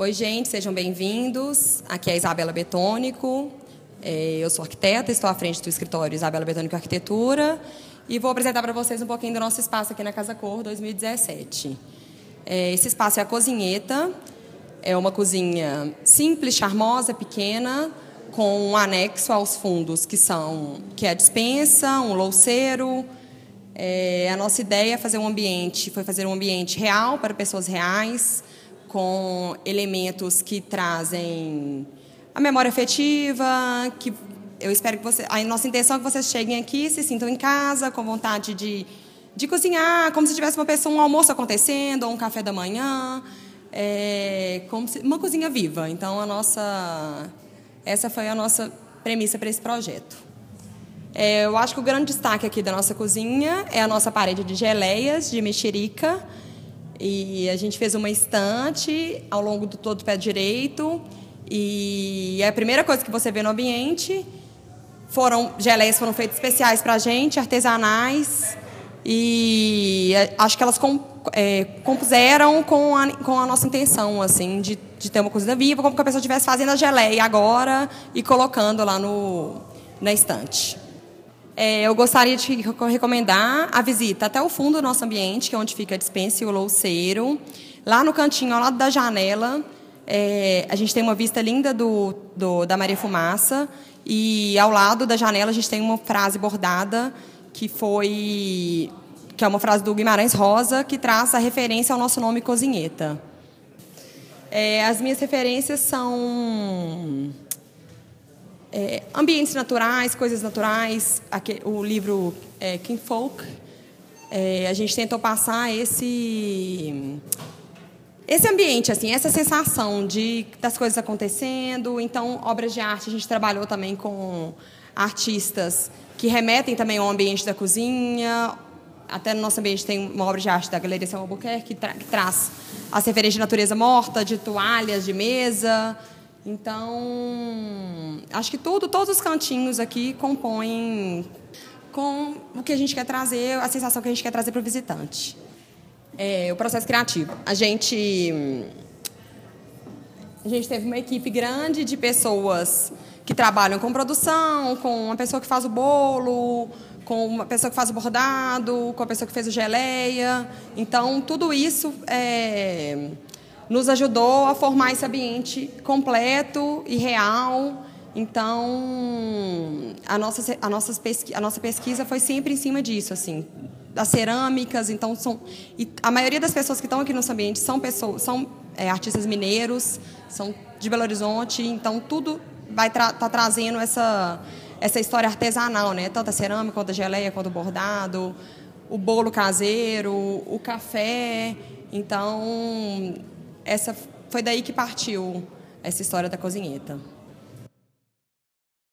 Oi, gente, sejam bem-vindos. Aqui é a Isabela Betônico. É, eu sou arquiteta, estou à frente do escritório Isabela Betônico Arquitetura e vou apresentar para vocês um pouquinho do nosso espaço aqui na Casa Cor 2017. É, esse espaço é a cozinheta, é uma cozinha simples, charmosa, pequena, com um anexo aos fundos que são que é a dispensa, um louceiro. É, a nossa ideia é fazer um ambiente, foi fazer um ambiente real para pessoas reais, com elementos que trazem a memória afetiva, que eu espero que você, a nossa intenção é que vocês cheguem aqui, se sintam em casa, com vontade de, de cozinhar, como se tivesse uma pessoa um almoço acontecendo ou um café da manhã, é, como se, uma cozinha viva. Então a nossa essa foi a nossa premissa para esse projeto. É, eu acho que o grande destaque aqui da nossa cozinha é a nossa parede de geleias de mexerica. E a gente fez uma estante ao longo do todo o pé direito. E é a primeira coisa que você vê no ambiente foram geleias foram feitas especiais para a gente, artesanais. E é, acho que elas com, é, compuseram com a, com a nossa intenção, assim, de, de ter uma cozinha viva, como que a pessoa estivesse fazendo a geleia agora e colocando lá no, na estante. É, eu gostaria de recomendar a visita até o fundo do nosso ambiente, que é onde fica a dispensa e o louceiro. Lá no cantinho, ao lado da janela, é, a gente tem uma vista linda do, do, da Maria Fumaça. E ao lado da janela, a gente tem uma frase bordada que foi que é uma frase do Guimarães Rosa, que traz a referência ao nosso nome Cozinheta. É, as minhas referências são é, ambientes naturais, coisas naturais. Aqui, o livro é, King Folk. É, a gente tentou passar esse esse ambiente, assim, essa sensação de das coisas acontecendo. Então, obras de arte a gente trabalhou também com artistas que remetem também ao ambiente da cozinha. Até no nosso ambiente tem uma obra de arte da Galeria São Albuquerque que, tra que traz as referências de natureza morta, de toalhas de mesa. Então, acho que tudo, todos os cantinhos aqui compõem com o que a gente quer trazer, a sensação que a gente quer trazer para o visitante. É, o processo criativo. A gente, a gente teve uma equipe grande de pessoas que trabalham com produção, com uma pessoa que faz o bolo, com uma pessoa que faz o bordado, com a pessoa que fez o geleia. Então, tudo isso é, nos ajudou a formar esse ambiente completo e real. Então, a nossa, a, pesquisa, a nossa pesquisa foi sempre em cima disso, assim, das cerâmicas. Então, são, a maioria das pessoas que estão aqui no nosso ambiente são pessoas, são é, artistas mineiros, são de Belo Horizonte. Então, tudo vai estar tá trazendo essa essa história artesanal, né? Tanto a cerâmica quanto a geleia, quanto o bordado, o bolo caseiro, o café. Então, essa foi daí que partiu essa história da cozinheta.